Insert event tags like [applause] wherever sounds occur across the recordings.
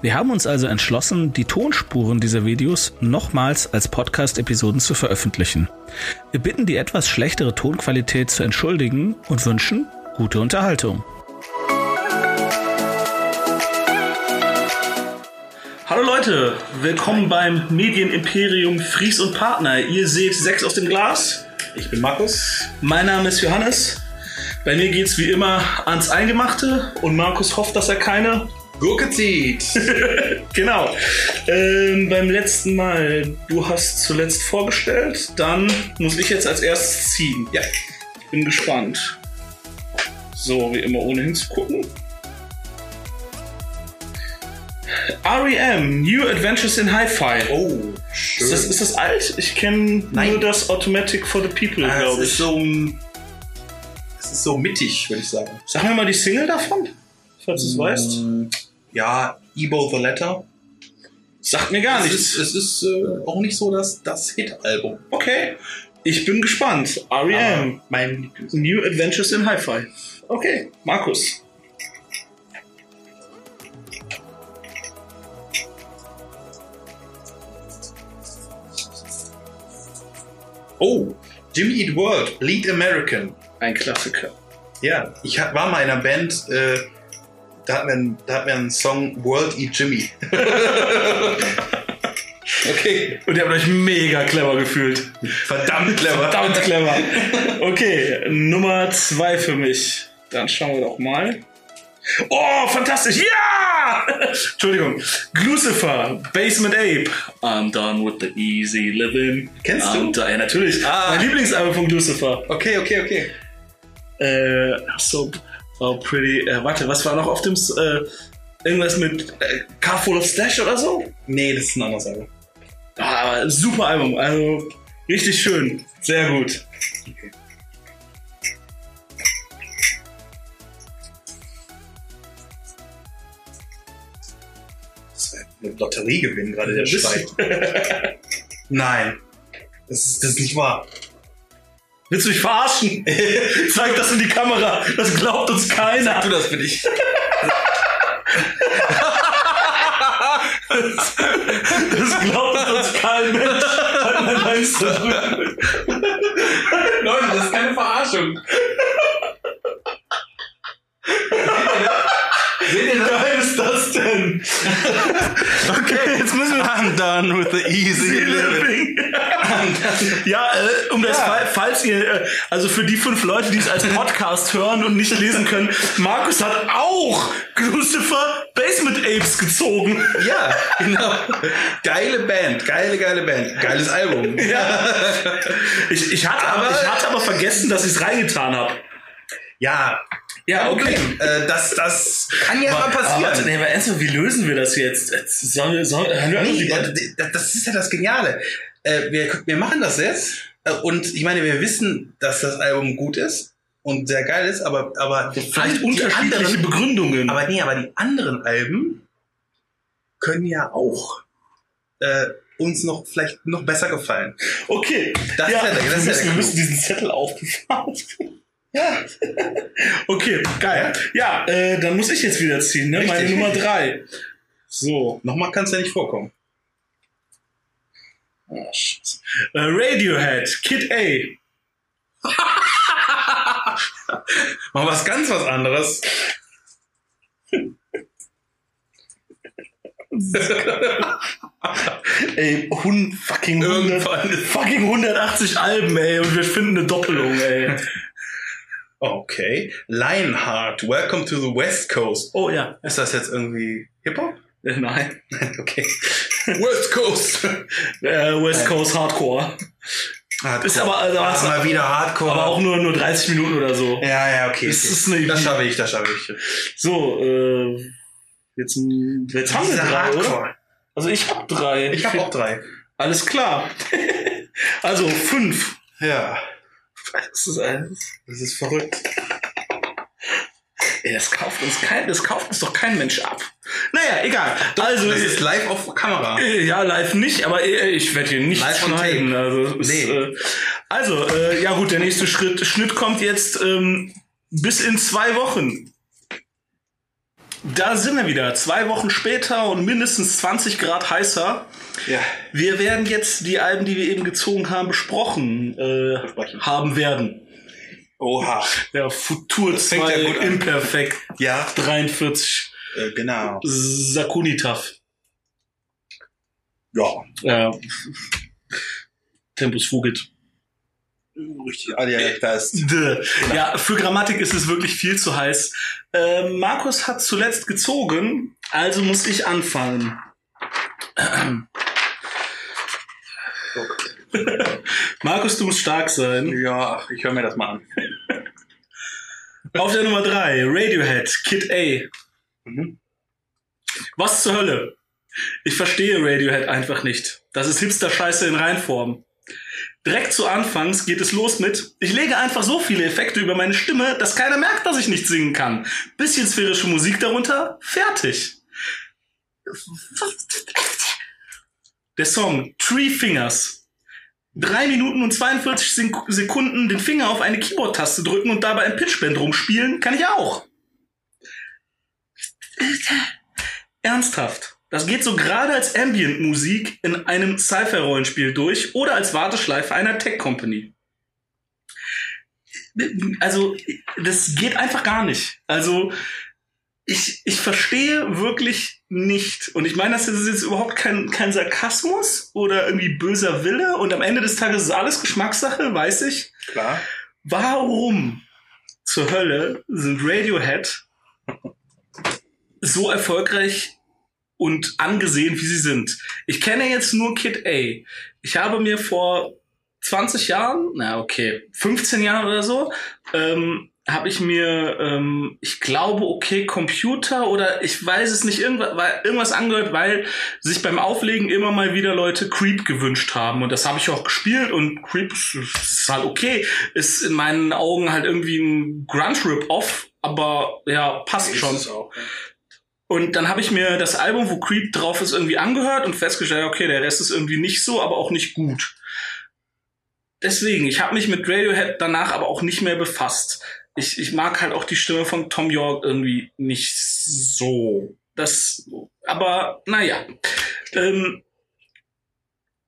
Wir haben uns also entschlossen, die Tonspuren dieser Videos nochmals als Podcast-Episoden zu veröffentlichen. Wir bitten die etwas schlechtere Tonqualität zu entschuldigen und wünschen gute Unterhaltung. Hallo Leute, willkommen beim Medienimperium Fries und Partner. Ihr seht sechs aus dem Glas. Ich bin Markus. Mein Name ist Johannes. Bei mir geht's wie immer ans Eingemachte und Markus hofft, dass er keine Gurke zieht. [laughs] genau. Ähm, beim letzten Mal, du hast zuletzt vorgestellt, dann muss ich jetzt als erstes ziehen. Ja. Ich bin gespannt. So, wie immer, ohne hinzugucken. REM, New Adventures in Hi-Fi. Oh, schön. Ist das, ist das alt? Ich kenne nur das Automatic for the People, Ah, glaube ich. ist so, es ist so mittig, würde ich sagen. Sag mir mal die Single davon, falls du es weißt. Ja, Ebo the Letter. Sagt mir gar Es nichts. ist, es ist äh, auch nicht so das, das Hit-Album. Okay, ich bin gespannt. REM, Aber Mein New Adventures in Hi-Fi. Okay, Markus. Oh, Jimmy Eat World, Lead American. Ein Klassiker. Ja, ich war mal in einer Band, äh, da, hatten wir einen, da hatten wir einen Song World Eat Jimmy. [laughs] okay. Und ihr habt euch mega clever gefühlt. Verdammt clever. Verdammt clever. Okay, Nummer zwei für mich. Dann schauen wir doch mal. Oh, fantastisch. Ja! [laughs] Entschuldigung. Glucifer, Basement Ape. I'm done with the easy living. Kennst du? I'm done. Ja, natürlich. Ah. Mein Lieblingsalbum von Glucifer. Okay, okay, okay. Äh, so, so pretty. Äh, warte, was war noch auf dem. Äh, irgendwas mit äh, Car Full of Slash oder so? Nee, das ist ein anderes Album. Ah, super Album. Also, richtig schön. Sehr gut. Das war eine Lotteriegewinn gerade, der Schrei. [laughs] Nein. Das ist, das ist nicht wahr. Willst du mich verarschen? [laughs] Zeig das in die Kamera. Das glaubt uns keiner. Tu das für dich. Das glaubt uns kein Mensch. Halt. Leute, das ist keine Verarschung. Seht ihr Wie das? geil ist das denn? Okay, jetzt müssen wir. I'm done with the easy living. Ja, äh, um das Ja. Fall, falls ihr, äh, also für die fünf Leute, die es als Podcast [laughs] hören und nicht lesen können, Markus hat auch Lucifer Basement Apes gezogen. Ja, genau. Geile Band, geile, geile Band. Geiles Album. [laughs] Ja. Ich, ich, hatte aber, Aber- ich hatte aber vergessen, dass ich es reingetan habe. Ja, Ja, okay. Äh, das, das kann ja mal Aber warte, passieren. nee, aber ernsthaft, wie lösen wir das jetzt? Sollen wir, sollen, hören wir Nee, das ist ja das Geniale. Äh, wir, wir machen das jetzt äh, und ich meine, wir wissen, dass das Album gut ist und sehr geil ist, aber, aber Vielleicht unterschiedliche anderen, Begründungen. aber nee, aber die anderen Alben können ja auch äh, uns noch vielleicht noch besser gefallen. okay. Das ja, ist ja der- das wir, ist müssen, der wir müssen diesen Zettel aufbewahren. Ja, [laughs] Okay, geil. Ja, äh, dann muss ich jetzt wieder ziehen, ne? Meine Richtig. Nummer drei. [laughs] So. nochmal kann es ja nicht vorkommen. Ah, Scheiße. Äh, Radiohead, Kid A. [laughs] Mal was ganz was anderes. [laughs] Ey, hund, fucking, 100, Irgendwann. fucking 180 Alben, ey, und wir finden eine Doppelung, ey. [laughs] Okay. Lionheart, Welcome to the West Coast. Oh ja. Ist das jetzt irgendwie Hip-Hop? [laughs] Nein. [laughs] Okay. West Coast. [laughs] Äh, West Coast Hardcore. Hardcore. Ist aber, also, Ah, mal wieder Hardcore. aber auch nur, nur 30 Minuten oder so. Ja, ja, okay. Das okay. ist eine- das schaffe ich, das schaffe ich. So, äh, jetzt, jetzt haben wir drei, oder? Hardcore. Also ich hab drei. Ich habe auch drei. Alles klar. also fünf. Ja. Das ist, alles. Das ist verrückt. Ey, das kauft uns kein, das kauft uns doch kein Mensch ab. Naja, egal. Also, Das ist live auf Kamera. ja, live nicht, aber äh, ich werde hier nichts Live schneiden. Also, es ist, Nee. äh, also äh, ja gut, der nächste Schritt, Schnitt kommt jetzt ähm, bis in zwei Wochen. Da sind wir wieder. Zwei Wochen später und mindestens 20 Grad heißer. Ja. Wir werden jetzt die Alben, die wir eben gezogen haben, besprochen äh, haben werden. Oha. Ja, Futur fängt 2 ja. Imperfekt Ja, 43 äh, genau. Sakunitaf. Ja. Ja. Tempus fugit. Richtig. Adialekt fest. [laughs] Dö. Ja, für Grammatik ist es wirklich viel zu heiß. Äh, Markus hat zuletzt gezogen, also muss ich anfangen. [laughs] Markus, du musst stark sein. Ja, ich höre mir das mal an. [laughs] Auf der Nummer 3, Radiohead, Kid A. Mhm. Was zur Hölle? Ich verstehe Radiohead einfach nicht. Das ist Hipster-Scheiße in Reinform. Direkt zu Anfangs geht es los mit, ich lege einfach so viele Effekte über meine Stimme, dass keiner merkt, dass ich nicht singen kann. Bisschen sphärische Musik darunter, fertig. Der Song Three Fingers. Drei Minuten und 42 Sek- Sekunden den Finger auf eine Keyboard-Taste drücken und dabei ein Pitchbend rumspielen, kann ich auch. Ernsthaft. Das geht so gerade als Ambient-Musik in einem Sci-Fi-Rollenspiel durch oder als Warteschleife einer Tech-Company. Also, das geht einfach gar nicht. Also, ich, ich verstehe wirklich nicht. Und ich meine, das ist jetzt überhaupt kein, kein Sarkasmus oder irgendwie böser Wille. Und am Ende des Tages ist alles Geschmackssache, weiß ich. Klar. Warum zur Hölle sind Radiohead so erfolgreich und angesehen, wie sie sind? Ich kenne jetzt nur Kid A. Ich habe mir vor 20 Jahren, na okay, 15 Jahren oder so, ähm, habe ich mir, ähm, ich glaube, okay, Computer oder ich weiß es nicht, irgendwas, weil- irgendwas angehört, weil sich beim Auflegen immer mal wieder Leute Creep gewünscht haben. Und das habe ich auch gespielt und Creep ist, halt okay. Ist in meinen Augen halt irgendwie ein Grunge-Rip-Off, aber ja, passt Ist schon. auch. ja. Und dann habe ich mir das Album, wo Creep drauf ist, irgendwie angehört und festgestellt, okay, der Rest ist irgendwie nicht so, aber auch nicht gut. Deswegen, ich habe mich mit Radiohead danach aber auch nicht mehr befasst. Ich, ich mag halt auch die Stimme von Tom York irgendwie nicht so. Das, aber naja. Ähm,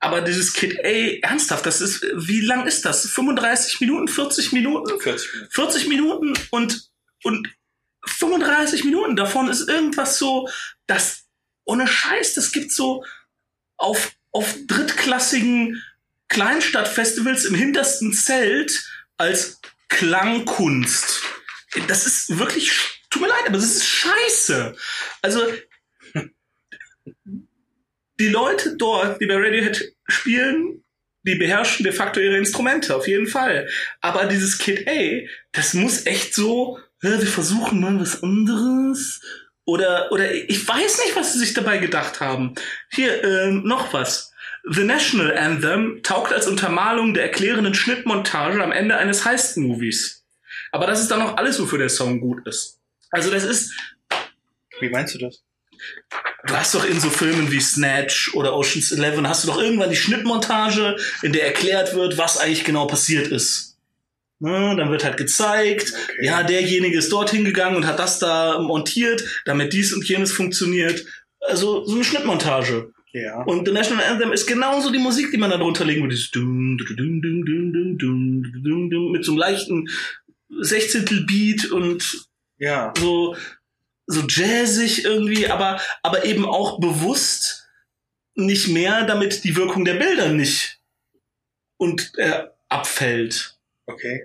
aber dieses Kid A, ernsthaft, das ist, wie lang ist das? 35 Minuten, 40 Minuten? 40 Minuten. 40 Minuten und, und 35 Minuten davon ist irgendwas so, das ohne Scheiß, das gibt so auf, auf drittklassigen Kleinstadtfestivals im hintersten Zelt als Klangkunst. Das ist wirklich, tut mir leid, aber das ist scheiße. Also, die Leute dort, die bei Radiohead spielen, die beherrschen de facto ihre Instrumente, auf jeden Fall. Aber dieses Kid A, das muss echt so, ja, wir versuchen mal was anderes. Oder, oder ich weiß nicht, was sie sich dabei gedacht haben. Hier, ähm, noch was. The National Anthem taugt als Untermalung der erklärenden Schnittmontage am Ende eines Heist-Movies. Aber das ist dann noch alles, wofür der Song gut ist. Also das ist, Wie meinst du das? Du hast doch in so Filmen wie Snatch oder Ocean's Eleven hast du doch irgendwann die Schnittmontage, in der erklärt wird, was eigentlich genau passiert ist. Ne, dann wird halt gezeigt, okay. ja, derjenige ist dorthin gegangen und hat das da montiert, damit dies und jenes funktioniert. Also so eine Schnittmontage. Ja. Und The National Anthem ist genauso die Musik, die man da drunter legen würde. Mit so einem leichten Sechzehntel Beat und ja. so, so jazzig irgendwie, aber, aber eben auch bewusst nicht mehr, damit die Wirkung der Bilder nicht und äh, abfällt. Okay.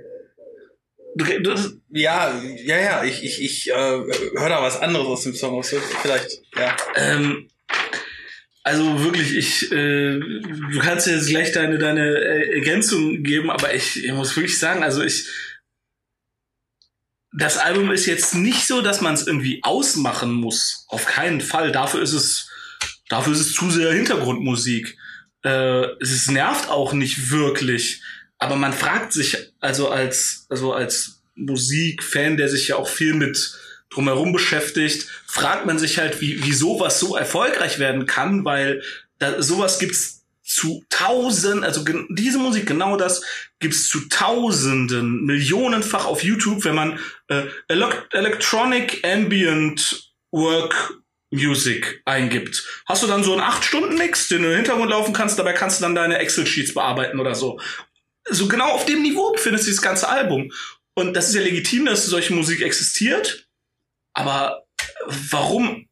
Das- Ja, ja, ja. Ich, ich, ich äh, höre da was anderes aus dem Song. Was vielleicht, ja. Ähm, also wirklich, ich, äh, du kannst jetzt gleich deine, deine äh, Ergänzung geben, aber ich, ich muss wirklich sagen, also ich, das Album ist jetzt nicht so, dass man es irgendwie ausmachen muss. Auf keinen Fall. Dafür ist es, dafür ist es zu sehr Hintergrundmusik. Äh, es nervt auch nicht wirklich. Aber man fragt sich, also als, also als Musikfan, der sich ja auch viel mit drumherum beschäftigt, fragt man sich halt, wie, wie sowas so erfolgreich werden kann, weil da, sowas gibt's zu tausend, also diese Musik, genau das, gibt's zu tausenden, millionenfach auf YouTube, wenn man äh, Electronic Ambient Work Music eingibt. Hast du dann so einen 8-Stunden-Mix, den du im Hintergrund laufen kannst, dabei kannst du dann deine Excel-Sheets bearbeiten oder so. So genau auf dem Niveau befindet sich das ganze Album. Und das ist ja legitim, dass solche Musik existiert. Aber warum,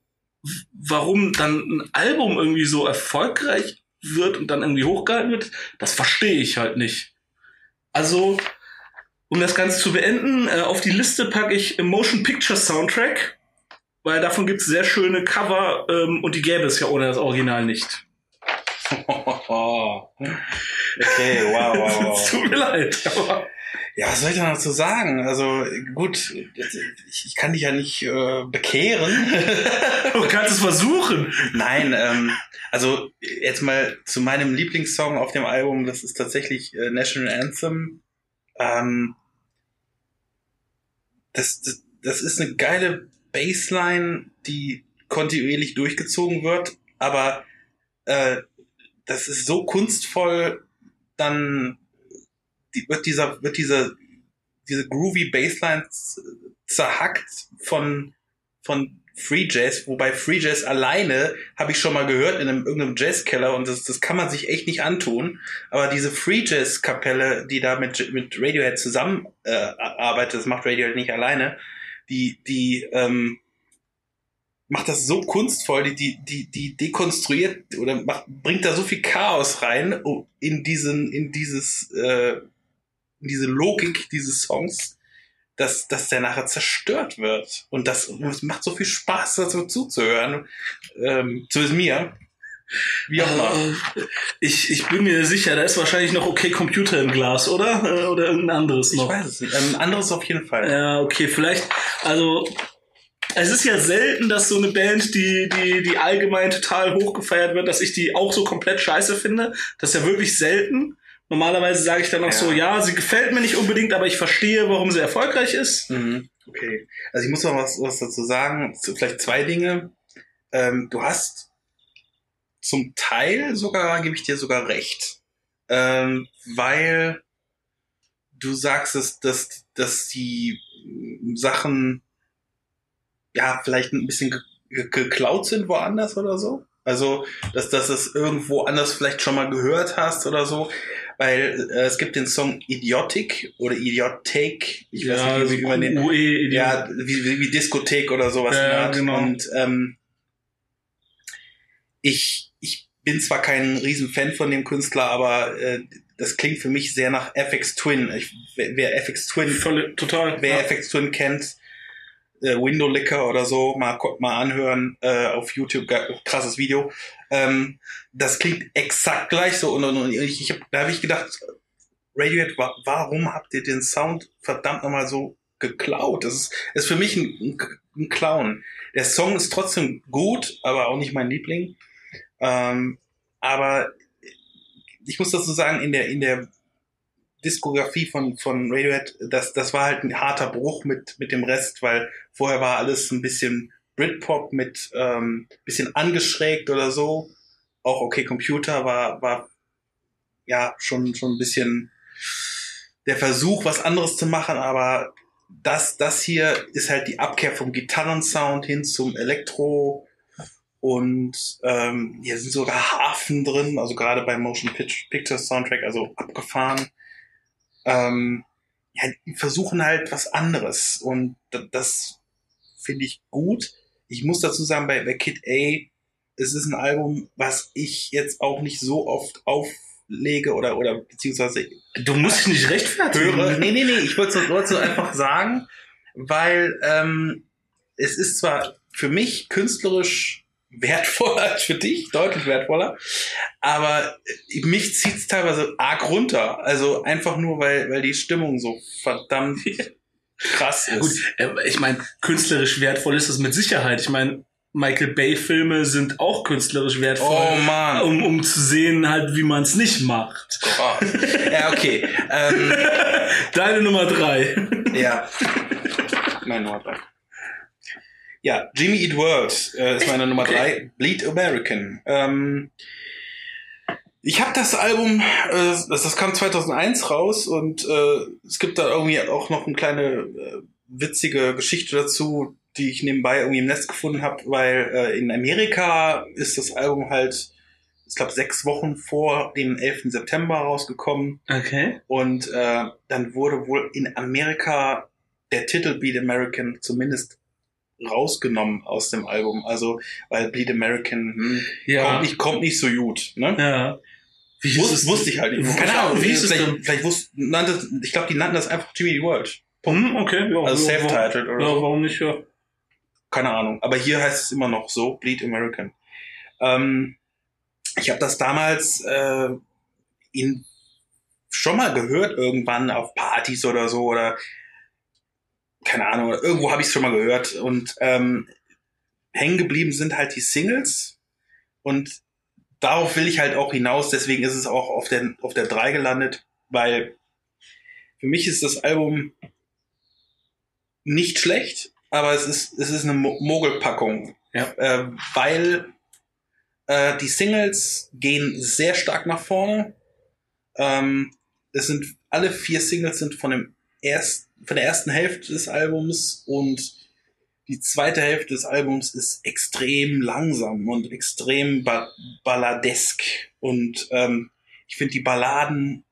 warum dann ein Album irgendwie so erfolgreich wird und dann irgendwie hochgehalten wird, das verstehe ich halt nicht. Also, um das Ganze zu beenden, äh, auf die Liste packe ich Motion Picture Soundtrack, weil davon gibt es sehr schöne Cover ähm, und die gäbe es ja ohne das Original nicht. Okay, wow, wow, wow. [laughs] Tut mir leid. Aber ja, was soll ich da noch zu sagen? Also gut, ich, ich kann dich ja nicht äh, bekehren. [laughs] du kannst es versuchen. Nein, ähm, also jetzt mal zu meinem Lieblingssong auf dem Album, das ist tatsächlich äh, National Anthem. Ähm, das, das, das ist eine geile Bassline, die kontinuierlich durchgezogen wird, aber äh, das ist so kunstvoll dann wird dieser, wird diese, diese groovy Bassline zerhackt von, von Free Jazz, wobei Free Jazz alleine habe ich schon mal gehört in einem irgendeinem Jazzkeller und das, das kann man sich echt nicht antun. Aber diese Free Jazz Kapelle, die da mit, mit Radiohead zusammen äh, arbeitet, das macht Radiohead nicht alleine, die, die ähm, macht das so kunstvoll, die, die, die, die dekonstruiert oder macht, bringt da so viel Chaos rein in diesen, in dieses äh, diese Logik dieses Songs, dass, dass der nachher zerstört wird. Und das, das macht so viel Spaß, dazu zuzuhören. Ähm, zumindest mir. Wie auch immer. Äh, ich, ich bin mir sicher, da ist wahrscheinlich noch okay Computer im Glas, oder? Äh, oder irgendein anderes noch. Ich weiß es nicht. Ein anderes auf jeden Fall. Ja, okay, vielleicht, also es ist ja selten, dass so eine Band, die, die, die allgemein total hochgefeiert wird, dass ich die auch so komplett scheiße finde. Das ist ja wirklich selten. Normalerweise sage ich dann auch ja. so, ja, sie gefällt mir nicht unbedingt, aber ich verstehe, warum sie erfolgreich ist. Mhm. Okay. Also ich muss noch was, was dazu sagen. Vielleicht zwei Dinge. Ähm, du hast zum Teil sogar, gebe ich dir sogar recht, ähm, weil du sagst, dass, dass, dass die Sachen ja vielleicht ein bisschen geklaut sind woanders oder so. Also, dass, dass es irgendwo anders vielleicht schon mal gehört hast oder so weil äh, es gibt den Song Idiotic oder Idiotek, ich ja, weiß nicht, wie, man den, UE, ja, wie, wie, wie Diskothek oder sowas. Ja, genau. Und ähm, ich, ich bin zwar kein Riesenfan von dem Künstler, aber äh, das klingt für mich sehr nach FX Twin. Ich, wer, wer FX Twin, Voll, total, wer ja. FX Twin kennt, äh, Window Licker oder so, mal, mal anhören äh, auf YouTube, krasses Video. Ähm, das klingt exakt gleich so. Und, und, und ich, ich hab, da habe ich gedacht, Radiohead, wa warum habt ihr den Sound verdammt nochmal so geklaut? Das ist, ist für mich ein, ein, Clown. Der Song ist trotzdem gut, aber auch nicht mein Liebling. Ähm, aber ich muss dazu sagen, in der, in der Diskografie von, von Radiohead, das, das war halt ein harter Bruch mit, mit dem Rest, weil vorher war alles ein bisschen Britpop mit ähm, bisschen angeschrägt oder so. Auch okay, Computer war, war ja schon, schon ein bisschen der Versuch, was anderes zu machen, aber das, das hier ist halt die Abkehr vom Gitarrensound hin zum Elektro und ähm, hier sind sogar Hafen drin, also gerade beim Motion Picture Soundtrack, also abgefahren. Ähm, ja, versuchen halt was anderes und das, finde ich gut ich muss dazu sagen, bei, bei Kid A, es ist ein Album, was ich jetzt auch nicht so oft auflege oder, oder beziehungsweise. Du musst dich nicht rechtfertigen. Höre. Nee, nee, nee, ich wollte es so einfach sagen, weil ähm, es ist zwar für mich künstlerisch wertvoller [laughs] als für dich, deutlich wertvoller, aber mich zieht es teilweise arg runter. Also einfach nur, weil, weil die Stimmung so verdammt [laughs] krass ist. Gut, äh, ich meine, künstlerisch wertvoll ist es mit Sicherheit. Ich meine, Michael Bay Filme sind auch künstlerisch wertvoll, Oh Mann. um, um zu sehen halt, wie man es nicht macht. Oh. ja, okay. Ähm, [laughs] Deine Nummer drei. ja. Meine Nummer drei. Ja, Jimmy Eat World äh, ist meine Nummer Okay. drei. Bleed American. Ähm, ich habe das Album, äh, das, das kam 2001 raus und äh, es gibt da irgendwie auch noch eine kleine äh, witzige Geschichte dazu, die ich nebenbei irgendwie im Netz gefunden habe, weil äh, in Amerika ist das Album halt, ich glaube, sechs Wochen vor dem 11. September rausgekommen. Okay. Und äh, dann wurde wohl in Amerika der Titel Bleed American zumindest rausgenommen aus dem Album. Also, weil Bleed American hm, Ja. kommt, nicht, kommt nicht so gut. Ne? Ja. Wie Wus wusste ich halt nicht. Keine Ahnung, wie hieß es vielleicht, denn? vielleicht wusste, nannte, ich glaube, die nannten das einfach Jimmy World. Hm, okay. Ja, Also ja, self-titled warum- oder Ja, so. warum nicht? Ja. Keine Ahnung. Aber hier heißt es immer noch so, Bleed American. Ähm, ich habe das damals äh, in, schon mal gehört, irgendwann auf Partys oder so, oder keine Ahnung, irgendwo habe ich es schon mal gehört. Und ähm, hängen geblieben sind halt die Singles. Und darauf will ich halt auch hinaus, deswegen ist es auch auf der, auf der 3 gelandet, weil für mich ist das Album nicht schlecht, aber es ist, es ist eine Mo- Mogelpackung. Ja. Äh, weil äh, die Singles gehen sehr stark nach vorne. Ähm, es sind alle vier Singles sind von dem erst, von der ersten Hälfte des Albums und die zweite Hälfte des Albums ist extrem langsam und extrem ba balladesk. Und ähm, ich finde, die Balladen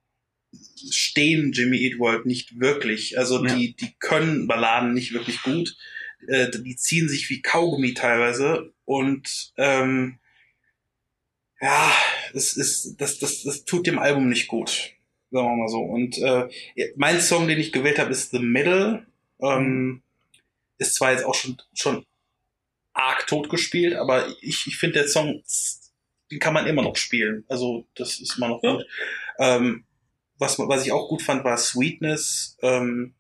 stehen Jimmy Eat World nicht wirklich. Also Ja. die, die können Balladen nicht wirklich gut. Äh, die ziehen sich wie Kaugummi teilweise. Und ähm, ja, es ist, das, das, das tut dem Album nicht gut. Sagen wir mal so. Und äh, mein Song, den ich gewählt habe, ist The Middle. Ähm, ist zwar jetzt auch schon, schon arg totgespielt, aber ich, ich finde, der Song, den kann man immer noch spielen. Also, das ist immer noch Ja. gut. Ähm, was, was ich auch gut fand, war Sweetness. Ähm,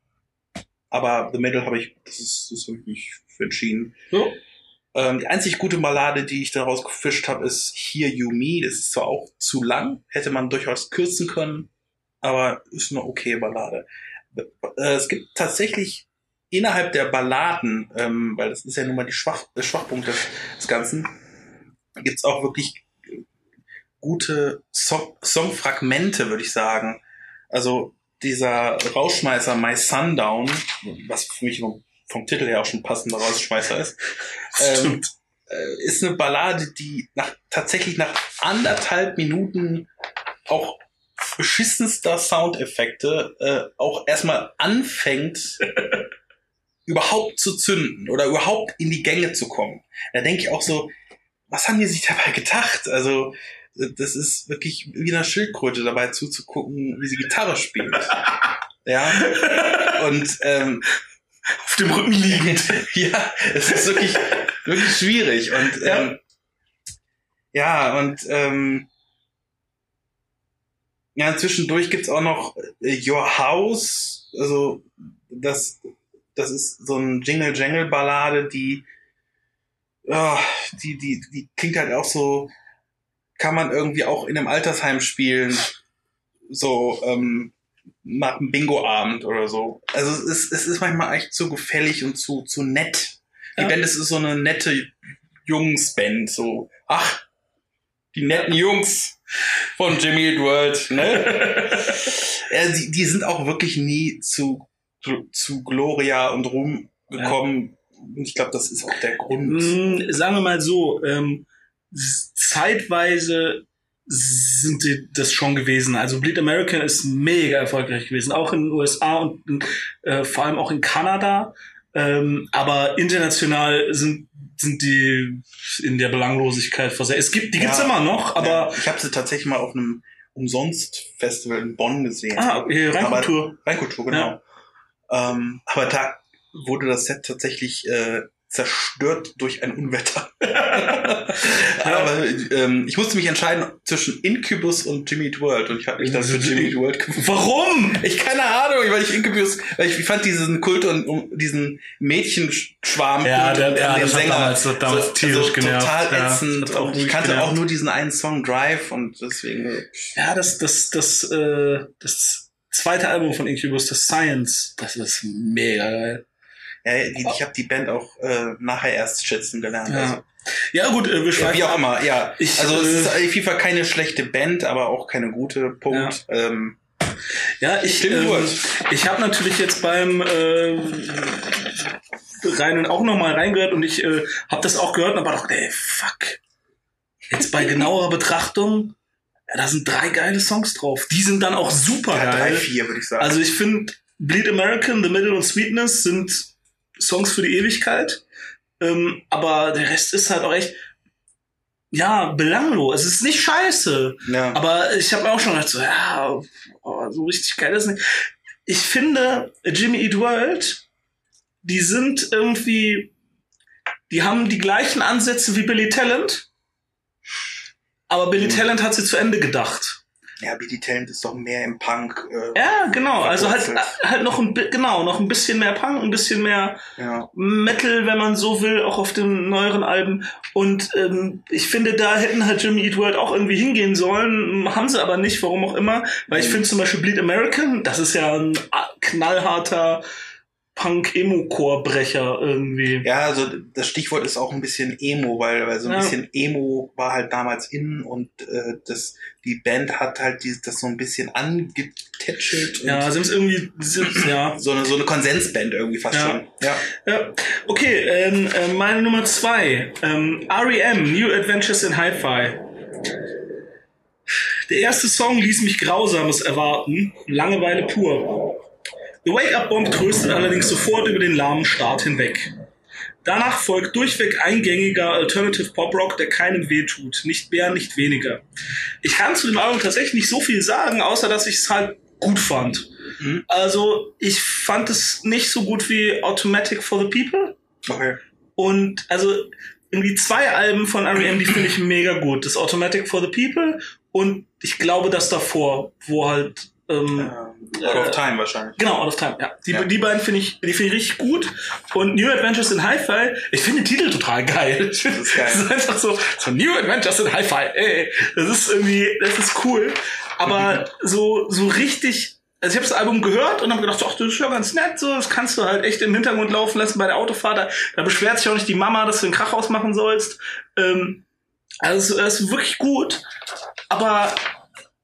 aber The Middle habe ich, das ist, das habe ich mich für entschieden. Ja. Ähm, die einzig gute Ballade, die ich daraus gefischt habe, ist Hear You Me. Das ist zwar auch zu lang, hätte man durchaus kürzen können, aber ist eine okay Ballade. Äh, es gibt tatsächlich innerhalb der Balladen, ähm, weil das ist ja nun mal die Schwach, der Schwachpunkt des, des Ganzen, gibt's auch wirklich gute Song Songfragmente, würde ich sagen. Also dieser Rausschmeißer My Sundown, was für mich vom Titel her auch schon passender Rausschmeißer ist, [laughs] ähm, äh, ist eine Ballade, die nach, tatsächlich nach anderthalb Minuten auch beschissenster Soundeffekte äh, auch erstmal anfängt, [laughs] überhaupt zu zünden oder überhaupt in die Gänge zu kommen. Da denke ich auch so, was haben die sich dabei gedacht? Also, das ist wirklich wie einer Schildkröte dabei zuzugucken, wie sie Gitarre spielt. [laughs] Ja. Und ähm, Auf dem Rücken liegend. [laughs] ja, es ist wirklich, wirklich schwierig. Und Ja. ähm, ja, und ähm, ja, zwischendurch gibt's auch noch äh, Your House. Also das, das ist so ein Jingle-Jangle-Ballade, die, ja, die, die, die klingt halt auch so, kann man irgendwie auch in einem Altersheim spielen. So, ähm, nach einem Bingo-Abend oder so. Also es ist, es ist manchmal echt zu gefällig und zu, zu nett. Die Ja. Band ist so eine nette Jungsband, so, ach, die netten Jungs von Jimmy Eat World, ne? [laughs] ja, die, die sind auch wirklich nie zu, zu, Gloria und Ruhm gekommen. Und ich glaube, das ist auch der Grund. Mm, Sagen wir mal so, ähm, zeitweise sind die das schon gewesen. Also Bleed American ist mega erfolgreich gewesen, auch in den USA und äh, vor allem auch in Kanada. Ähm, aber international sind sind die in der Belanglosigkeit versetzt. Es gibt, die gibt's Ja. immer noch, aber ja, ich habe sie tatsächlich mal auf einem Umsonst-Festival in Bonn gesehen. ah, okay, Reinkultur. Reinkultur, genau. Ähm, aber da wurde das Set tatsächlich äh, zerstört durch ein Unwetter. [laughs] [laughs] Aber ähm, ich musste mich entscheiden zwischen Incubus und Jimmy World und ich habe mich dann für Jimmy World gefunden. Warum? Ich keine Ahnung, weil ich Incubus, weil ich, ich fand diesen Kult und um, diesen Mädchenschwarm Ja, der- und ja, den Sänger damals- hat damals tierisch genervt. total Ja, ätzend auch ich kannte genervt. auch nur diesen einen Song Drive und deswegen äh, Ja, das, das, das, äh, das zweite Album von Incubus, das Science, das ist mega geil. Ja, ich habe die Band auch äh, nachher erst schätzen gelernt. Ja. Also, Ja, gut, äh, wir ja, schweifen wie auch immer, ja. Ich, also es äh, ist auf jeden Fall keine schlechte Band, aber auch keine gute. Punkt. Ähm, Ja, ich, ähm, ich habe natürlich jetzt beim äh, rein und auch nochmal reingehört und ich äh, habe das auch gehört und aber doch, ey, fuck. Jetzt bei genauerer Betrachtung, ja, da sind drei geile Songs drauf. Die sind dann auch super ja, drei, geil. vier würde ich sagen. Also ich finde, Bleed American, The Middle und Sweetness sind Songs für die Ewigkeit. Ähm, aber der Rest ist halt auch echt, ja, belanglos. Es ist nicht scheiße. ja. Aber ich habe mir auch schon gedacht, so, ja, oh, so richtig geil ist nicht. Ich finde, Jimmy Eat World, die sind irgendwie, die haben die gleichen Ansätze wie Billy Talent. Aber Billy Mhm. Talent hat sie zu Ende gedacht. Ja, Billy Talent ist doch mehr im Punk. Äh, Ja, genau. Also halt, halt noch ein, genau, noch ein bisschen mehr Punk, ein bisschen mehr ja. Metal, wenn man so will, auch auf den neueren Alben. Und ähm, ich finde, da hätten halt Jimmy Eat World auch irgendwie hingehen sollen. Haben sie aber nicht, warum auch immer. Weil ich Mhm. finde zum Beispiel Bleed American, das ist ja ein knallharter Punk-Emo-Core-Brecher irgendwie. ja, also das Stichwort ist auch ein bisschen Emo, weil, weil so ein Ja. bisschen Emo war halt damals in und äh, das, die Band hat halt dieses, das so ein bisschen angetätschelt Ja, sie haben es irgendwie, haben's- ja. so eine so eine Konsensband irgendwie fast Ja. schon. Ja. Ja, okay, ähm, äh, meine Nummer zwei. Ähm, REM, New Adventures in Hi-Fi. Der erste Song ließ mich Grausames erwarten, Langeweile pur. The Wake Up Bomb tröstet allerdings sofort über den lahmen Start hinweg. Danach folgt durchweg eingängiger Alternative Pop Rock, der keinem wehtut. Nicht mehr, nicht weniger. Ich kann zu dem Album tatsächlich nicht so viel sagen, außer dass ich es halt gut fand. Mhm. Also, ich fand es nicht so gut wie Automatic for the People. Okay. Und also irgendwie zwei Alben von R.E.M., die finde ich mega gut. Das Automatic for the People und ich glaube das davor, wo halt ähm, Out of Time wahrscheinlich. Genau, Out of Time, ja. Die, Ja. die beiden finde ich, die finde ich richtig gut. Und New Adventures in Hi-Fi, ich finde den Titel total geil. Das ist [laughs] geil. ist einfach so, so New Adventures in Hi-Fi, ey. Das ist irgendwie, das ist cool. Aber so, so richtig, also ich habe das Album gehört und habe gedacht, ach, das ist ja ganz nett, so, das kannst du halt echt im Hintergrund laufen lassen bei der Autofahrt. Da, da beschwert sich auch nicht die Mama, dass du den Krach ausmachen sollst. Ähm, also es ist wirklich gut, aber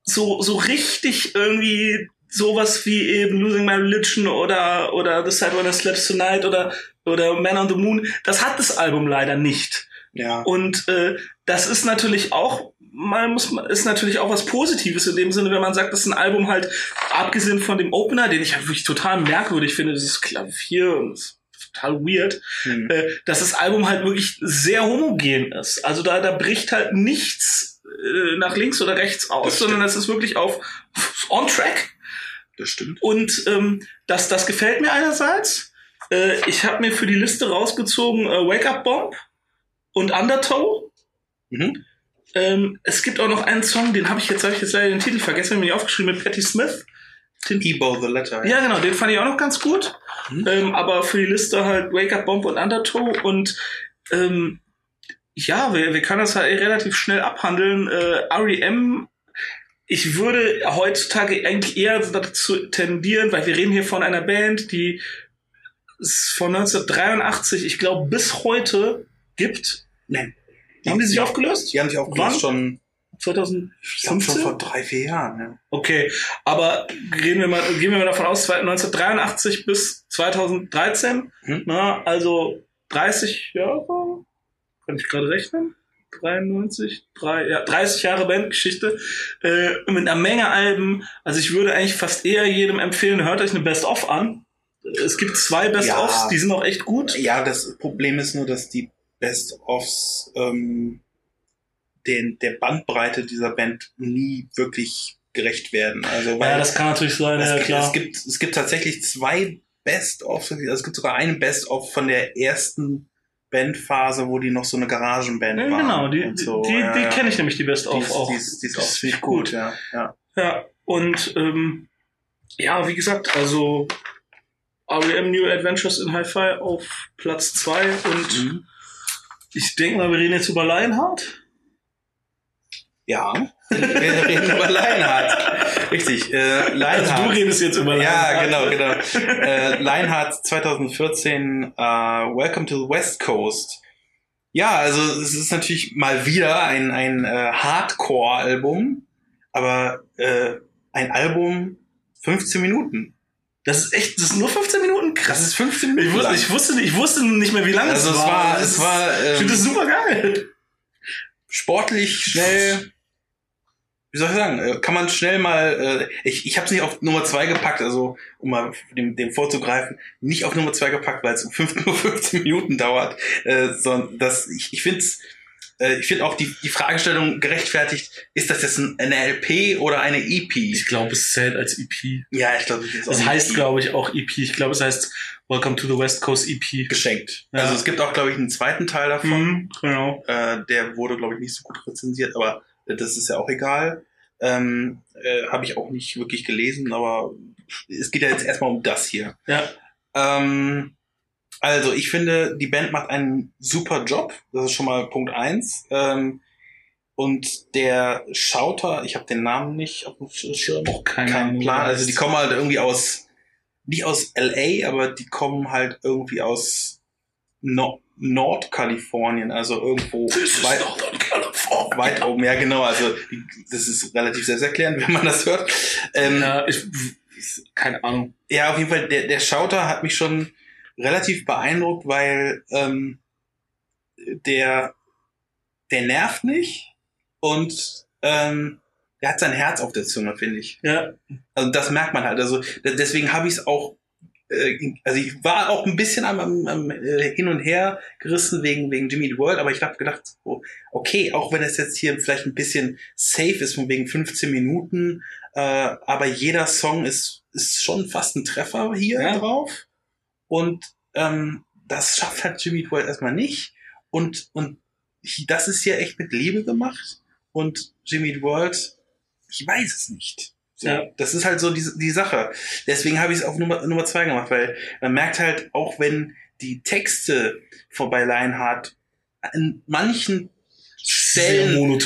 so, so richtig irgendwie sowas wie eben Losing My Religion oder, oder The Side When I Slept Tonight oder, oder Man on the Moon, das hat das Album leider nicht. Ja. Und äh, das ist natürlich auch, man muss, ist natürlich auch was Positives in dem Sinne, wenn man sagt, das ist ein Album halt, abgesehen von dem Opener, den ich halt wirklich total merkwürdig finde, dieses Klavier und das ist total weird, Hm. äh, dass das Album halt wirklich sehr homogen ist. Also da, da bricht halt nichts äh, nach links oder rechts aus, Das sondern es ist wirklich auf on track. Das stimmt. Und ähm, das, das gefällt mir einerseits. Äh, ich habe mir für die Liste rausgezogen äh, Wake Up Bomb und Undertow. Mhm. Ähm, es gibt auch noch einen Song, den habe ich jetzt, habe ich jetzt leider den Titel vergessen, hab ich mir aufgeschrieben mit Patti Smith. Den, Ebo the Letter. ja, genau, den fand ich auch noch ganz gut. Mhm. Ähm, aber für die Liste halt Wake Up Bomb und Undertow und ähm, ja, wir, wir können das halt relativ schnell abhandeln. Äh, REM, ich würde heutzutage eigentlich eher dazu tendieren, weil wir reden hier von einer Band, die es von 1983, ich glaube, bis heute gibt. Nein. Haben die sich aufgelöst? Die haben sich aufgelöst Wann? schon, ich glaub, 2015? schon vor drei, vier Jahren. Ja. Okay, aber reden wir mal, gehen wir mal davon aus, 1983 bis 2013, Hm. na, also 30 Jahre, kann ich gerade rechnen? 93, drei, ja, 30 Jahre Bandgeschichte, äh, mit einer Menge Alben. Also ich würde eigentlich fast eher jedem empfehlen, hört euch eine Best-of an. Es gibt zwei Best-ofs, Ja. die sind auch echt gut. ja, das Problem ist nur, dass die Best-ofs ähm, den, der Bandbreite dieser Band nie wirklich gerecht werden. Also, weil Ja, das kann natürlich sein, es, ja gibt- klar. es gibt es gibt tatsächlich zwei Best-ofs, also es gibt sogar einen Best-of von der ersten Bandphase, wo die noch so eine Garagenband Ja, waren. genau, die, so. die, ja, die ja. kenne ich nämlich, die Best Die of auch. Die ist, die ist auch gut, gut. ja. ja. Ja, und ähm, ja, wie gesagt, also REM New Adventures in Hi-Fi auf Platz 2 und Mhm. ich denke mal, wir reden jetzt über Lionheart. Ja, wir reden über Lionheart. Richtig, äh, Lionheart. Also du redest jetzt über Ja, Lionheart. genau, genau. äh, Lionheart 2014, äh, Welcome to the West Coast. Ja, also es ist natürlich mal wieder ein, ein äh, Hardcore-Album, aber äh, ein Album 15 Minuten. Das ist echt, das ist nur 15 Minuten Das krass. ist 15 Minuten Ich wusste, lang. ich wusste, nicht- ich wusste nicht mehr, wie lange also es es war. war, Das es war ich finde das ähm, super geil. sportlich, schnell. Wie soll ich sagen? äh, Kann man schnell mal. Äh, ich ich habe es nicht auf Nummer zwei gepackt, also um mal dem, dem vorzugreifen, nicht auf Nummer zwei gepackt, weil es um fünf- [laughs] nur 15 Minuten dauert. Äh, sondern das, ich, ich finde äh, ich finde auch die, die Fragestellung gerechtfertigt, ist das jetzt ein, eine LP oder eine EP? Ich glaube, es zählt als EP. ja, ich glaube, es ist auch Das heißt, EP. glaube ich, auch EP. Ich glaube, es heißt Welcome to the West Coast EP. geschenkt. Ja. Also es gibt auch, glaube ich, einen zweiten Teil davon. Mhm, genau. Äh, der wurde, glaube ich, nicht so gut rezensiert, aber das ist ja auch egal. Ähm, äh, Habe ich auch nicht wirklich gelesen, aber es geht ja jetzt erstmal um das hier. Ja. Ähm, also, ich finde, die Band macht einen super Job. Das ist schon mal Punkt eins. Ähm, und der Schauter, ich habe den Namen nicht auf dem Schirm, Auch keinen Ahnung, Plan. Also die kommen halt irgendwie aus, nicht aus LA, aber die kommen halt irgendwie aus no Nordkalifornien, also irgendwo weit, weit oben. Ja, genau. Also das ist relativ selbsterklärend, [laughs] wenn man das hört. Ähm, ja. Ja, ich, keine Ahnung. auf jeden Fall, der, der Schauter hat mich schon relativ beeindruckt, weil ähm, der, der nervt nicht und ähm, der hat sein Herz auf der Zunge, finde ich. Ja, Also das merkt man halt. Also de- deswegen habe ich es auch, also ich war auch ein bisschen am, am, am äh, hin und her gerissen wegen wegen Jimmy the World, aber ich habe gedacht, oh, okay, auch wenn es jetzt hier vielleicht ein bisschen safe ist von wegen 15 Minuten, äh, aber jeder Song ist ist schon fast ein Treffer hier Ja. drauf und ähm, das schafft halt Jimmy the World erstmal nicht und und das ist hier echt mit Liebe gemacht und Jimmy the World, ich weiß es nicht. Ja. Das ist halt so die, die Sache. Deswegen habe ich es auf Nummer, Nummer zwei gemacht, weil man merkt halt, auch wenn die Texte von bei Lionheart an manchen Stellen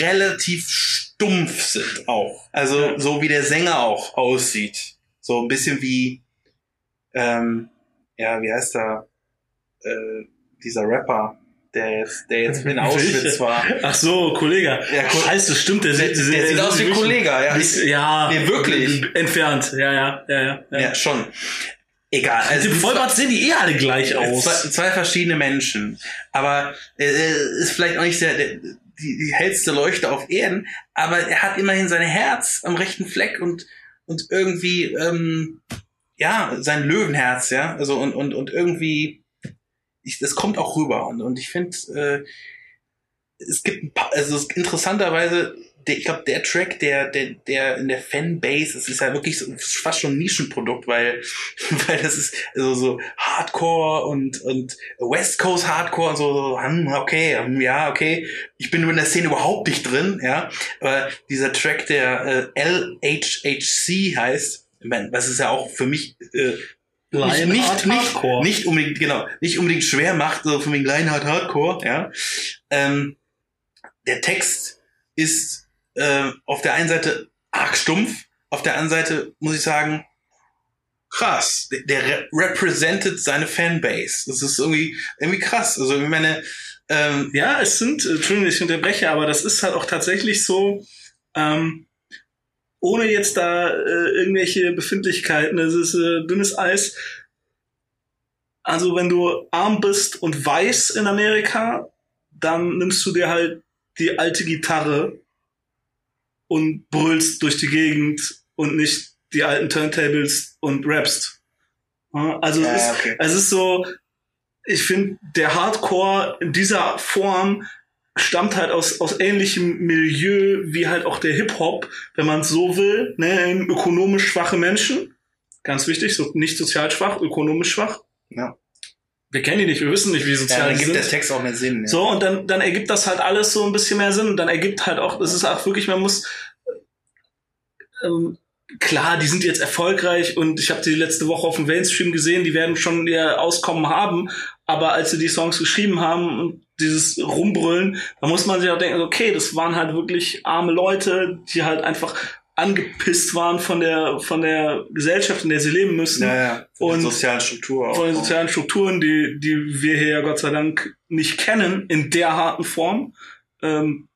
relativ stumpf sind auch. Also Ja. so wie der Sänger auch aussieht. So ein bisschen wie, ähm, ja, wie heißt der, äh, dieser Rapper, der jetzt, der jetzt in [laughs] Auschwitz war. Ach so, Kollege. Ja, Ko- Scheiße, stimmt. Der, Der, der sieht aus wie ein Kollege, ja. Nicht, ja. Nee, wirklich. Entfernt. Ja, ja, ja, ja. ja. Ja, schon. Egal. Also die Vollbart sehen die eh alle gleich aus. zwei, zwei verschiedene Menschen. Aber äh, ist vielleicht auch nicht der, der die, die hellste Leuchte auf Erden, aber er hat immerhin sein Herz am rechten Fleck und und irgendwie ähm, ja sein Löwenherz, ja, also und und und irgendwie ich, das kommt auch rüber und und ich finde äh, es gibt ein paar, also es, interessanterweise der, ich glaube, der Track, der, der, der in der Fanbase, es ist ja wirklich so, fast schon ein Nischenprodukt, weil, [laughs] weil das ist also so Hardcore und, und West Coast Hardcore und so, so hm, okay, hm, ja, okay. Ich bin in der Szene überhaupt nicht drin, ja. Aber dieser Track, der äh, LHHC heißt, mein, was ist ja auch für mich äh, nicht, Lionheart nicht, nicht, Hardcore. nicht unbedingt, genau, nicht unbedingt schwer macht, so von wegen Lionheart Hardcore, ja. Ähm, der Text ist äh, auf der einen Seite arg stumpf, auf der anderen Seite muss ich sagen, krass. Der, der re represented seine Fanbase. Das ist irgendwie, irgendwie krass. Also ich meine, ähm, Ja, es sind, äh, Entschuldigung, ich unterbreche, aber das ist halt auch tatsächlich so, ähm, ohne jetzt da äh, irgendwelche Befindlichkeiten, es ist äh, dünnes Eis. Also wenn du arm bist und weiß in Amerika, dann nimmst du dir halt die alte Gitarre und brüllst durch die Gegend und nicht die alten Turntables und rappst. Ja, Also es ist, ja, okay. es ist so, ich finde, der Hardcore in dieser Form stammt halt aus, aus ähnlichem Milieu wie halt auch der Hip-Hop, wenn man es so will, ne, ökonomisch schwache Menschen. Ganz wichtig, so nicht sozial schwach, ökonomisch schwach. Ja. wir kennen die nicht, wir wissen nicht, wie Ja, sozial dann die gibt sind. der Text auch mehr Sinn. Ja. So, und dann, dann ergibt das halt alles so ein bisschen mehr Sinn. Und dann ergibt halt auch, das ist auch wirklich, man muss, ähm, klar, die sind jetzt erfolgreich und ich habe die letzte Woche auf dem Mainstream gesehen, die werden schon ihr Auskommen haben, aber als sie die Songs geschrieben haben und dieses Rumbrüllen, da muss man sich auch denken, okay, das waren halt wirklich arme Leute, die halt einfach angepisst waren von der, von der Gesellschaft, in der sie leben müssen ja, ja. Und- Und sozialen Struktur auch. von den sozialen Strukturen, die, die wir hier ja Gott sei Dank nicht kennen, in der harten Form. Ähm,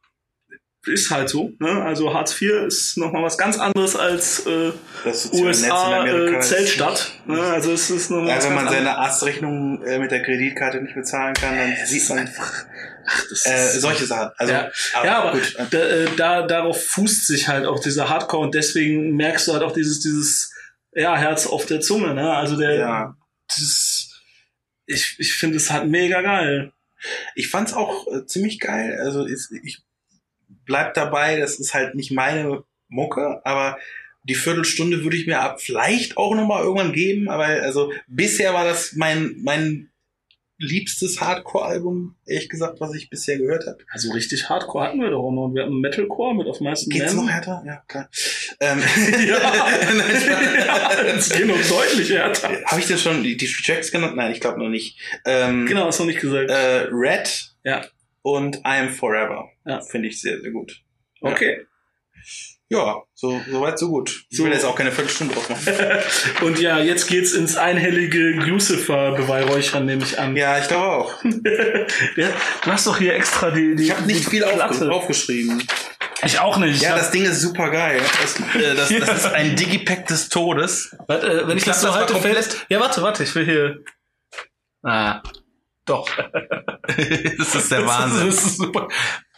ist halt so. Ne? Also Hartz IV ist nochmal was ganz anderes als äh, das soziale Netz in USA Amerika äh. Ne? Also es ist nochmal Ja, wenn man seine Arztrechnung äh, mit der Kreditkarte nicht bezahlen kann, dann sieht man einfach. Ach, das äh, ist, solche Sachen. Also, Ja. ja, aber gut. da, äh, da, darauf fußt sich halt auch dieser Hardcore und deswegen merkst du halt auch dieses, dieses ja, Herz auf der Zunge. Ne? Also der, Ja. das, ich, ich finde es halt mega geil. Ich fand's auch äh, ziemlich geil. Also ist, ich bleib dabei, das ist halt nicht meine Mucke, aber die Viertelstunde würde ich mir ab vielleicht auch noch mal irgendwann geben. Aber also bisher war das mein mein liebstes Hardcore-Album, ehrlich gesagt, was ich bisher gehört habe. Also richtig Hardcore hatten wir doch auch noch. Wir hatten Metalcore mit auf meisten Geht's Namen. noch härter? Ja, klar. Ähm, [laughs] [laughs] ja, es geht noch deutlich härter. Habe ich dir schon die, die Tracks genannt? Nein, ich glaube noch nicht. Ähm, Genau, hast du noch nicht gesagt. äh, Red Ja. Und I Am Forever. Ja. Finde ich sehr, sehr gut. Okay. Ja, so, so weit, so gut. Ich So. will jetzt auch keine Viertelstunde draus machen. [laughs] Und ja, jetzt geht's ins einhellige Lucifer-Beweihräuchern, nehme ich an. ja, ich glaube auch. [laughs] Ja, du hast doch hier extra die. die Ich habe nicht viel aufge aufgeschrieben. Ich auch nicht. Ich Ja, das Ding ist super geil. Das, äh, das, [laughs] das ist ein Digipack des Todes. Warte, äh, wenn ich das so das mal halte, fällt. Ja, warte, warte, ich will hier. Ah, doch. [laughs] das ist der Das Wahnsinn. ist super.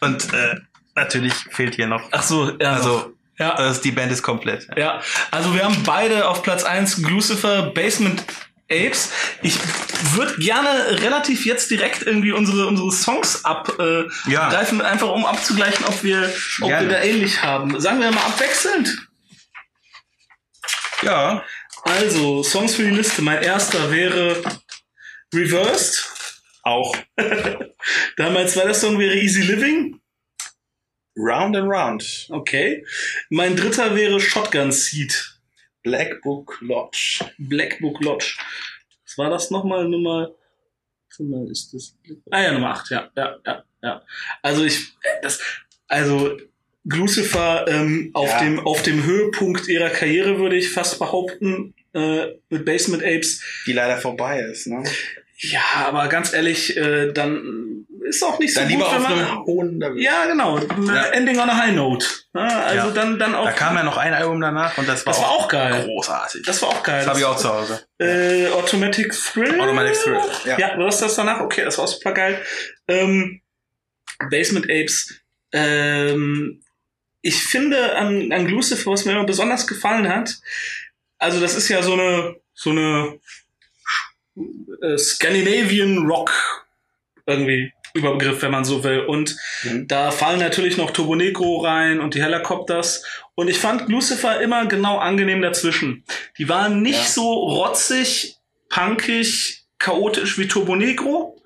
Und äh, natürlich fehlt hier noch. Ach so, ja. Also, ja. das, die Band ist komplett. Ja, also wir haben beide auf Platz 1 Lucifer Basement Apes. Ich würde gerne relativ jetzt direkt irgendwie unsere, unsere Songs abgreifen, äh, Ja. greifen, einfach um abzugleichen, ob wir, ob Gerne. wir da ähnlich haben. Sagen wir mal abwechselnd. Ja. Also, Songs für die Liste. Mein erster wäre Reversed. Auch Dann mein zweiter Song wäre Easy Living. Round and Round. Okay. Mein dritter wäre Shotgun Seed. Black Book Lodge. Black Book Lodge. Was war das nochmal? Nummer, Nummer ist das? Ah ja, Nummer 8, ja, ja, ja, ja. Also ich, das, also Lucifer ähm, auf Ja. dem auf dem Höhepunkt ihrer Karriere würde ich fast behaupten äh, mit Basement Apes. Die leider vorbei ist, ne? Ja, aber ganz ehrlich, äh, dann ist auch nicht so Dann gut, lieber wenn auf man einem hohen ja genau Ja. Ending on a High Note. Ja, also Ja. dann dann auch Da kam ja noch ein Album danach und das war, das war auch geil. großartig. Das war auch geil. Das habe ich auch zu Hause. Äh, Automatic Thrill. Automatic Thrill, Ja. ja. du hast das danach? Okay, das war super geil. Ähm, Basement Apes. Ähm, ich finde an, an Lucifer, was mir immer besonders gefallen hat, also das ist ja so eine, so eine äh, Scandinavian Rock irgendwie Überbegriff, wenn man so will. Und Mhm. da fallen natürlich noch Turbo Negro rein und die Helicopters. Und ich fand Lucifer immer genau angenehm dazwischen. Die waren nicht Ja. so rotzig, punkig, chaotisch wie Turbo Negro,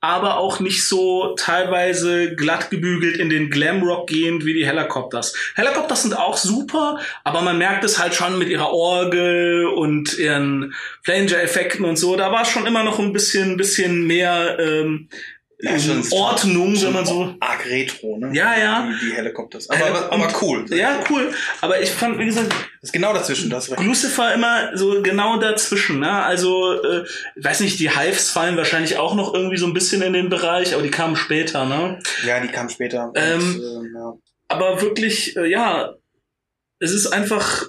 aber auch nicht so teilweise glatt gebügelt in den Glamrock gehend wie die Helicopters. Helicopters sind auch super, aber man merkt es halt schon mit ihrer Orgel und ihren Flanger-Effekten und so. Da war schon immer noch ein bisschen, bisschen mehr ähm, Ja, schon- Ordnung, wenn man so Arg retro, ne? Ja, ja. Die, die Helikopters. Aber, aber, aber cool. Ja, cool. Aber ich fand, wie gesagt, ist genau dazwischen, das recht. Lucifer immer so genau dazwischen. Ne? Also, äh, ich weiß nicht, die Hives fallen wahrscheinlich auch noch irgendwie so ein bisschen in den Bereich, aber die kamen später. Ne? Ja, die kam später. Ähm, Und, ähm, ja. Aber wirklich, äh, ja, es ist einfach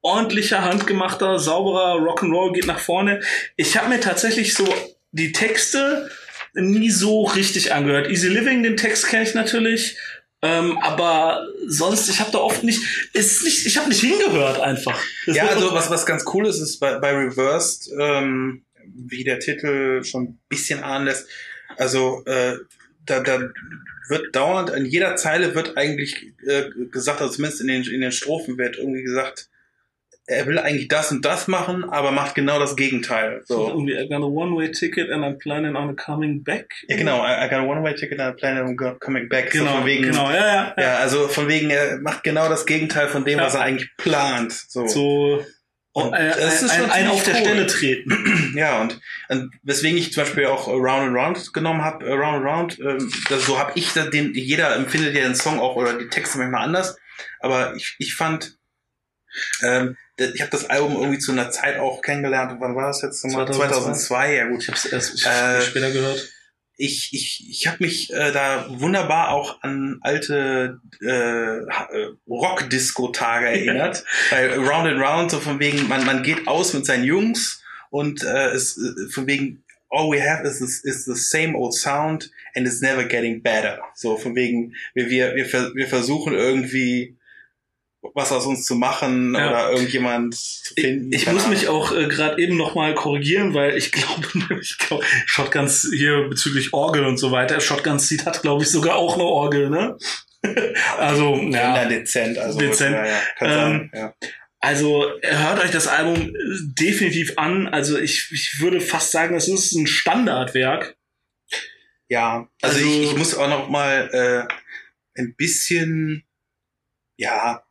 ordentlicher, handgemachter, sauberer Rock'n'Roll geht nach vorne. Ich habe mir tatsächlich so die Texte nie so richtig angehört. Easy Living, den Text kenne ich natürlich. Ähm, aber sonst, ich habe da oft nicht, ist nicht, ich habe nicht hingehört einfach. ja, also was, was ganz cool ist, ist bei, bei Reversed, ähm, wie der Titel schon ein bisschen ahnen lässt, also äh, da, da wird dauernd, in jeder Zeile wird eigentlich äh, gesagt, also zumindest in den, in den Strophen wird irgendwie gesagt, er will eigentlich das und das machen, aber macht genau das Gegenteil. So. So. Irgendwie, I got a one-way ticket and I'm planning on coming back. Ja, genau. I, I got a one-way ticket and I'm planning on coming back. so Genau, von wegen, genau, ja, ja. ja. Ja, also von wegen, er macht genau das Gegenteil von dem, Ja. was er eigentlich plant. So. So, Und äh, das ist ein, ein auf der cool. Stelle treten. [clears throat] Ja, und, und weswegen ich zum Beispiel auch Round and Round genommen habe, Round and Round, ähm, das, so habe ich da den, jeder empfindet ja den Song auch oder die Texte manchmal anders, aber ich, ich fand, ähm, ich habe das Album irgendwie zu einer Zeit auch kennengelernt. Wann war das jetzt nochmal? 2002? 2002, ja gut. Ich hab's erst ich, Äh, später gehört. ich, ich, ich habe mich äh, da wunderbar auch an alte äh, äh, Rock-Disco-Tage [laughs] erinnert. Bei Round and Round, so von wegen, man, man geht aus mit seinen Jungs und äh, es äh, von wegen, all we have is, is, is the same old sound and it's never getting better. So von wegen, wir, wir, wir, wir versuchen irgendwie was aus uns zu machen Ja. oder irgendjemand zu finden. Ich, ich muss Ahnung. mich auch äh, gerade eben nochmal korrigieren, weil ich [laughs] glaube, ich glaub, Shotguns hier bezüglich Orgel und so weiter, Shotguns Seed hat, glaube ich, sogar auch eine Orgel, ne? [laughs] also, ja. dann dezent, also Dezent. Ja, ja, Ähm, sein, ja. Also hört euch das Album äh, definitiv an. Also ich, ich würde fast sagen, es ist ein Standardwerk. Ja, also, Also- ich, ich muss auch noch mal äh, ein bisschen ja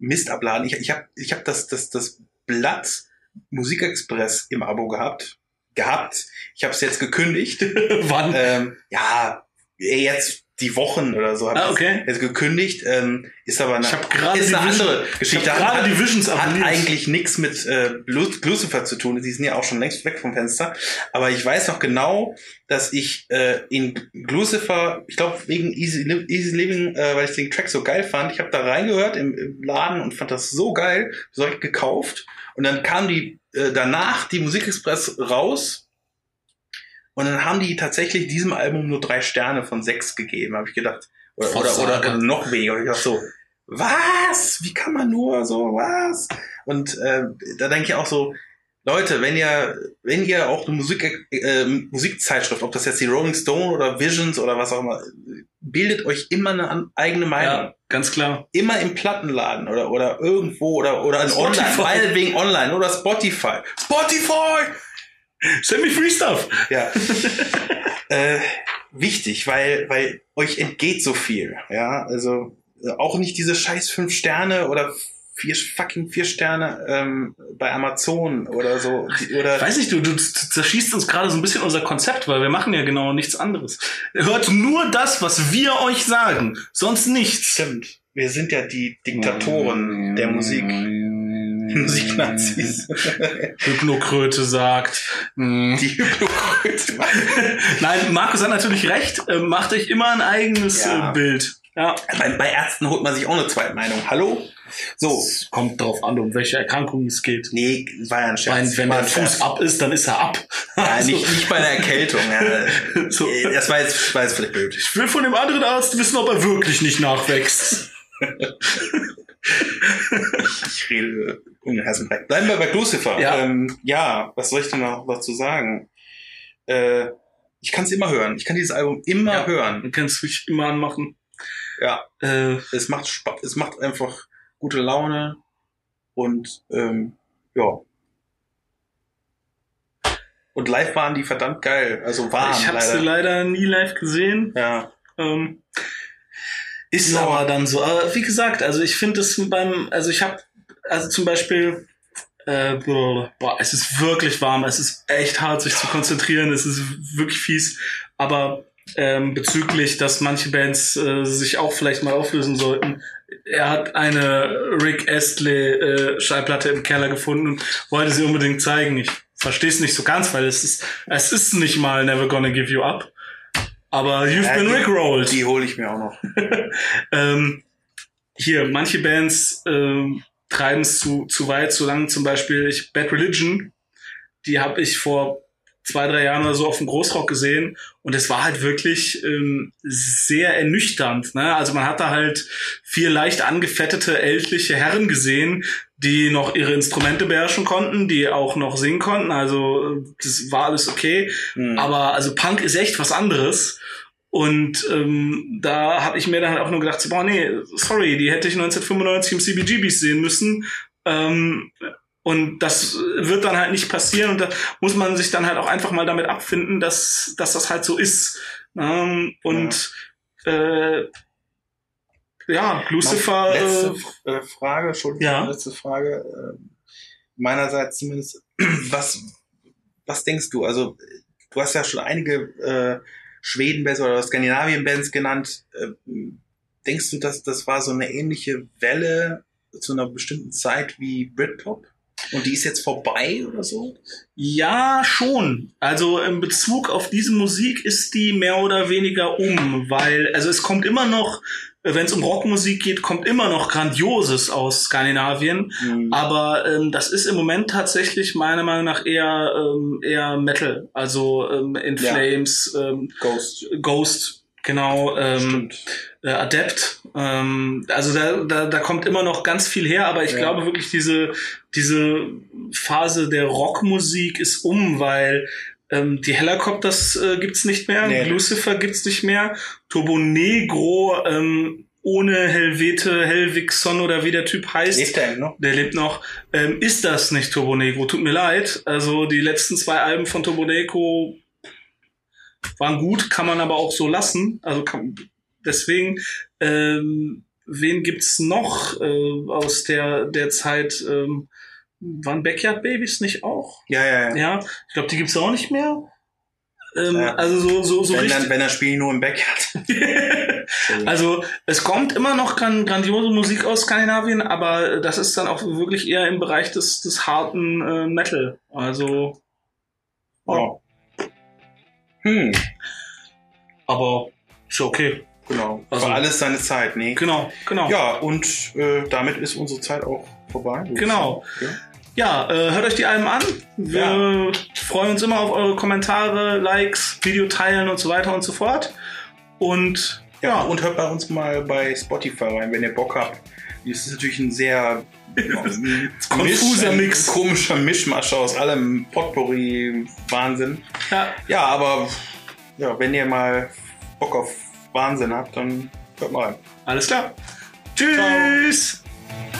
Mist abladen. Ich, ich habe ich hab das das das Blatt Musikexpress im Abo gehabt gehabt. Ich habe es jetzt gekündigt. [laughs] Wann? ähm, ja, jetzt die Wochen oder so habe Ah, ich okay. jetzt gekündigt. Ähm, ist aber eine, Ich ist eine Vision- andere ich Geschichte. hab gerade die Visions hat eigentlich nichts mit äh, Lu- Lucifer zu tun. Die sind ja auch schon längst weg vom Fenster. Aber ich weiß noch genau, dass ich äh, in Lucifer, ich glaube wegen Easy, Easy Living, äh, weil ich den Track so geil fand, ich habe da reingehört im, im Laden und fand das so geil, so ich gekauft. Und dann kam die äh, danach die Musikexpress raus. Und dann haben die tatsächlich diesem Album nur drei Sterne von sechs gegeben, habe ich gedacht. Oder, oder, oder, noch weniger. Und ich dachte so, was? Wie kann man nur so, was? Und äh, da denke ich auch so, Leute, wenn ihr, wenn ihr auch eine Musik, äh, Musikzeitschrift, ob das jetzt die Rolling Stone oder Visions oder was auch immer, bildet euch immer eine eigene Meinung. ja, ganz klar. Immer im Plattenladen oder, oder irgendwo oder, oder in Spotify. online, meinetwegen online oder Spotify. Spotify! Send me free stuff. Ja. äh, wichtig, weil, weil euch entgeht so viel. Ja, also äh, auch nicht diese scheiß fünf Sterne oder vier fucking vier Sterne ähm, bei Amazon oder so. Oder Weiß nicht, du, du zerschießt uns gerade so ein bisschen unser Konzept, weil wir machen ja genau nichts anderes. Hört nur das, was wir euch sagen, sonst nichts. stimmt. Wir sind ja die Diktatoren der Musik. Musiknazis. [laughs] Hypnokröte sagt. mm. die Hypokröte. [laughs] Nein, Markus hat natürlich recht. Äh, macht euch immer ein eigenes Ja. äh, Bild. Ja. bei, bei Ärzten holt man sich auch eine Zweitmeinung. Hallo? So. Kommt drauf an, um welche Erkrankung es geht. Nee, war ja ein Scherz. Wenn, wenn der Fuß Scherz. ab ist, dann ist er ab. Ja, Also, [laughs] nicht, nicht bei der Erkältung. Ja. So. Das war jetzt, war jetzt vielleicht blöd. Ich will von dem anderen Arzt wissen, ob er wirklich nicht nachwächst. Ich rede heißen Brei. Bleiben wir bei Lucifer. Ja. Ähm, ja, was soll ich denn noch dazu sagen? Äh, ich kann es immer hören. Ich kann dieses Album immer Ja. hören. Du kannst mich immer anmachen. Ja, Äh, es macht Spaß. Es macht einfach gute Laune und ähm, ja. Und live waren die verdammt geil. Also waren ich habe sie leider. leider nie live gesehen. Ja. Ähm, ist Ja. aber dann so. Aber wie gesagt, also ich finde es beim, also ich habe, also zum Beispiel, äh, boah, es ist wirklich warm, es ist echt hart, sich zu konzentrieren, es ist wirklich fies. Aber ähm, bezüglich, dass manche Bands äh, sich auch vielleicht mal auflösen sollten, er hat eine Rick Astley äh, Schallplatte im Keller gefunden und wollte sie unbedingt zeigen. Ich verstehe es nicht so ganz, weil es ist, es ist nicht mal Never Gonna Give You Up. Aber you've Ja, been die- rickrolled. Die hole ich mir auch noch. [laughs] Ähm, hier, manche Bands ähm, treiben es zu, zu weit, zu lang. Zum Beispiel ich, Bad Religion, die habe ich vor zwei, drei Jahren oder so auf dem Großrock gesehen und es war halt wirklich ähm, sehr ernüchternd. Ne? Also man hat da halt vier leicht angefettete ältliche Herren gesehen, die noch ihre Instrumente beherrschen konnten, die auch noch singen konnten. Also das war alles okay. Hm. Aber also Punk ist echt was anderes. Und ähm, da habe ich mir dann halt auch nur gedacht, boah, nee, sorry, die hätte ich 1995 im CBGBs sehen müssen. Ähm, Und das wird dann halt nicht passieren und da muss man sich dann halt auch einfach mal damit abfinden, dass, dass das halt so ist. Ähm, und ja. äh, ja, Lucifer. Letzte äh, Frage, Entschuldigung, ja. letzte Frage. Äh, meinerseits zumindest. [clears throat] Was, was denkst du? Also, du hast ja schon einige äh, Schweden-Bands oder Skandinavien-Bands genannt. Äh, denkst du, dass das war so eine ähnliche Welle zu einer bestimmten Zeit wie Britpop? Und die ist jetzt vorbei oder so? Ja, schon. Also in Bezug auf diese Musik ist die mehr oder weniger um, weil, also es kommt immer noch wenn es um Rockmusik geht, kommt immer noch Grandioses aus Skandinavien. Mhm. Aber ähm, das ist im Moment tatsächlich meiner Meinung nach eher ähm, eher Metal. Also ähm, In ja. Flames, ähm, Ghost, Ghost, genau. Ähm, äh, Adept. Ähm, also da, da, da kommt immer noch ganz viel her, aber ich ja. glaube wirklich, diese, diese Phase der Rockmusik ist um, weil ähm, die Helicopters äh, gibt's nicht mehr, nee. Lucifer gibt's nicht mehr, Turbo Negro ähm, ohne Helvete, Helvigson oder wie der Typ heißt. Lebt der noch? Der lebt noch. Ähm, ist das nicht Turbo Negro? Tut mir leid. Also die letzten zwei Alben von Turbo Negro waren gut, kann man aber auch so lassen. Also kann, deswegen, ähm, wen gibt's noch äh, aus der der Zeit? Ähm, waren Backyard Babies nicht auch? Ja, ja, ja. Ja, ich glaube, die gibt's auch nicht mehr. Ähm, ja. Also so, so, so wenn richtig. Dann, wenn er spielt nur im Backyard. [laughs] also es kommt immer noch gran grandiose Musik aus Skandinavien, aber das ist dann auch wirklich eher im Bereich des, des harten äh, Metal. Also. Oh. Hm. Aber ist okay. Genau. Also War alles seine Zeit, nee. Genau, genau. Ja, und äh, damit ist unsere Zeit auch vorbei. Genau. Ja. Ja, äh, hört euch die Alben an. Wir ja. freuen uns immer auf eure Kommentare, Likes, Video teilen und so weiter und so fort. Und ja, ja. und hört bei uns mal bei Spotify rein, wenn ihr Bock habt. Das ist natürlich ein sehr [laughs] konfuser Mix. Ein komischer Mischmasch aus allem Potpourri-Wahnsinn. Ja. ja, aber ja, wenn ihr mal Bock auf Wahnsinn habt, dann hört mal rein. Alles klar. Tschüss. Ciao.